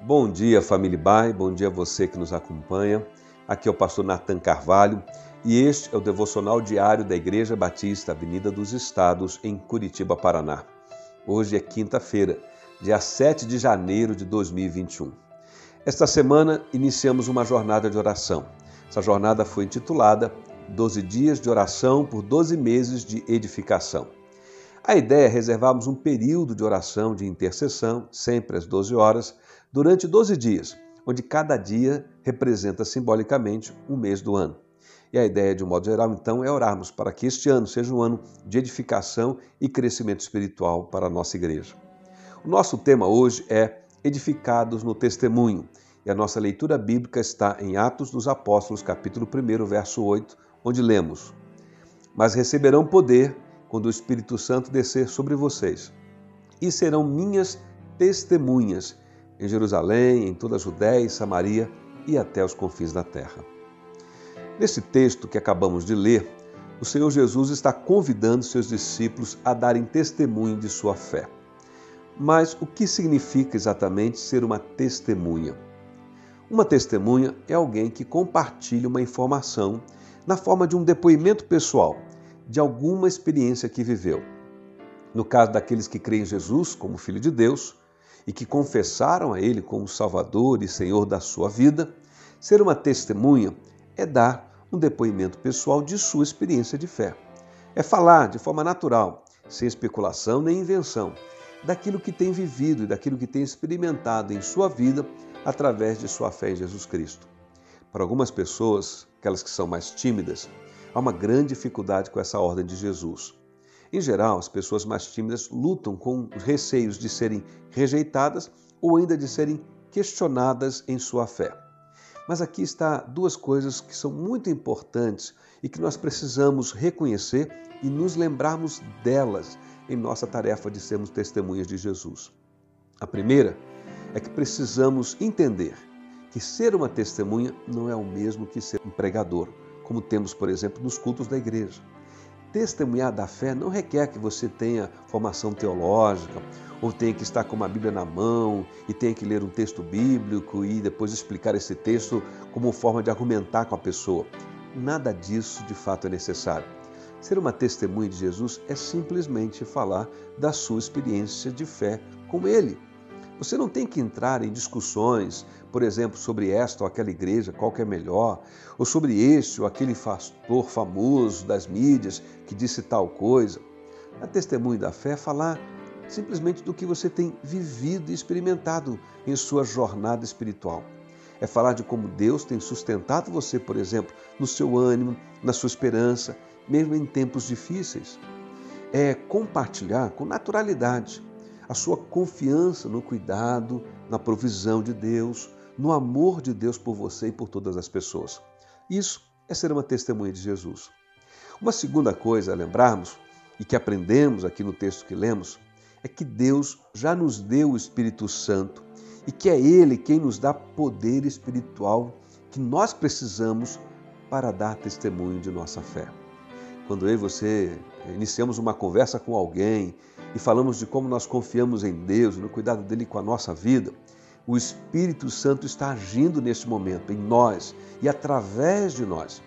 Bom dia, família Bai, bom dia a você que nos acompanha. Aqui é o pastor Nathan Carvalho e este é o devocional diário da Igreja Batista Avenida dos Estados, em Curitiba, Paraná. Hoje é quinta-feira, dia 7 de janeiro de 2021. Esta semana iniciamos uma jornada de oração. Essa jornada foi intitulada 12 Dias de Oração por 12 Meses de Edificação. A ideia é reservarmos um período de oração, de intercessão, sempre às 12 horas, durante 12 dias, onde cada dia representa simbolicamente um mês do ano. E a ideia, de um modo geral, então, é orarmos para que este ano seja um ano de edificação e crescimento espiritual para a nossa igreja. O nosso tema hoje é Edificados no Testemunho, e a nossa leitura bíblica está em Atos dos Apóstolos, capítulo 1, verso 8, onde lemos: Mas receberão poder quando o Espírito Santo descer sobre vocês, e serão minhas testemunhas em Jerusalém, em toda a Judéia e Samaria e até os confins da terra. Nesse texto que acabamos de ler, o Senhor Jesus está convidando seus discípulos a darem testemunho de sua fé. Mas o que significa exatamente ser uma testemunha? Uma testemunha é alguém que compartilha uma informação na forma de um depoimento pessoal de alguma experiência que viveu. No caso daqueles que creem em Jesus como Filho de Deus e que confessaram a Ele como Salvador e Senhor da sua vida, ser uma testemunha é dar um depoimento pessoal de sua experiência de fé. É falar de forma natural, sem especulação nem invenção, daquilo que tem vivido e daquilo que tem experimentado em sua vida através de sua fé em Jesus Cristo. Para algumas pessoas, aquelas que são mais tímidas, há uma grande dificuldade com essa ordem de Jesus. Em geral, as pessoas mais tímidas lutam com receios de serem rejeitadas ou ainda de serem questionadas em sua fé. Mas aqui está duas coisas que são muito importantes e que nós precisamos reconhecer e nos lembrarmos delas em nossa tarefa de sermos testemunhas de Jesus. A primeira é que precisamos entender que ser uma testemunha não é o mesmo que ser um pregador como temos, por exemplo, nos cultos da igreja. Testemunhar da fé não requer que você tenha formação teológica ou tenha que estar com uma Bíblia na mão e tenha que ler um texto bíblico e depois explicar esse texto como forma de argumentar com a pessoa. Nada disso de fato é necessário. Ser uma testemunha de Jesus é simplesmente falar da sua experiência de fé com Ele. Você não tem que entrar em discussões, por exemplo, sobre esta ou aquela igreja, qual que é melhor, ou sobre este ou aquele pastor famoso das mídias que disse tal coisa. A testemunho da fé é falar simplesmente do que você tem vivido e experimentado em sua jornada espiritual. É falar de como Deus tem sustentado você, por exemplo, no seu ânimo, na sua esperança, mesmo em tempos difíceis. É compartilhar com naturalidade a sua confiança no cuidado, na provisão de Deus, no amor de Deus por você e por todas as pessoas. Isso é ser uma testemunha de Jesus. Uma segunda coisa a lembrarmos, e que aprendemos aqui no texto que lemos, é que Deus já nos deu o Espírito Santo e que é Ele quem nos dá poder espiritual que nós precisamos para dar testemunho de nossa fé. Quando eu e você iniciamos uma conversa com alguém e falamos de como nós confiamos em Deus, no cuidado dele com a nossa vida, o Espírito Santo está agindo neste momento em nós e através de nós.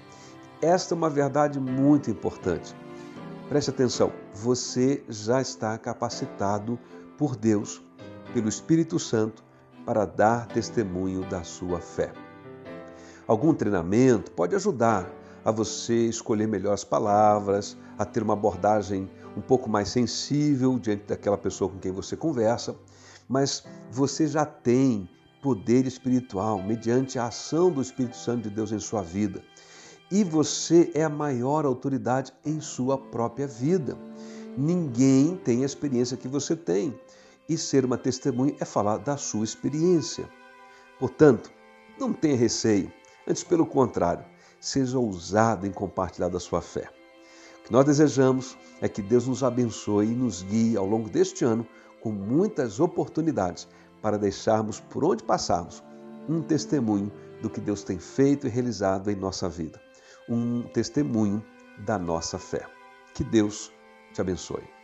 Esta é uma verdade muito importante. Preste atenção, você já está capacitado por Deus, pelo Espírito Santo, para dar testemunho da sua fé. Algum treinamento pode ajudar a você escolher melhor as palavras, a ter uma abordagem um pouco mais sensível diante daquela pessoa com quem você conversa, mas você já tem poder espiritual mediante a ação do Espírito Santo de Deus em sua vida. E você é a maior autoridade em sua própria vida. Ninguém tem a experiência que você tem. E ser uma testemunha é falar da sua experiência. Portanto, não tenha receio. Antes, pelo contrário, seja ousado em compartilhar da sua fé. O que nós desejamos é que Deus nos abençoe e nos guie ao longo deste ano com muitas oportunidades para deixarmos por onde passarmos um testemunho do que Deus tem feito e realizado em nossa vida, um testemunho da nossa fé. Que Deus te abençoe.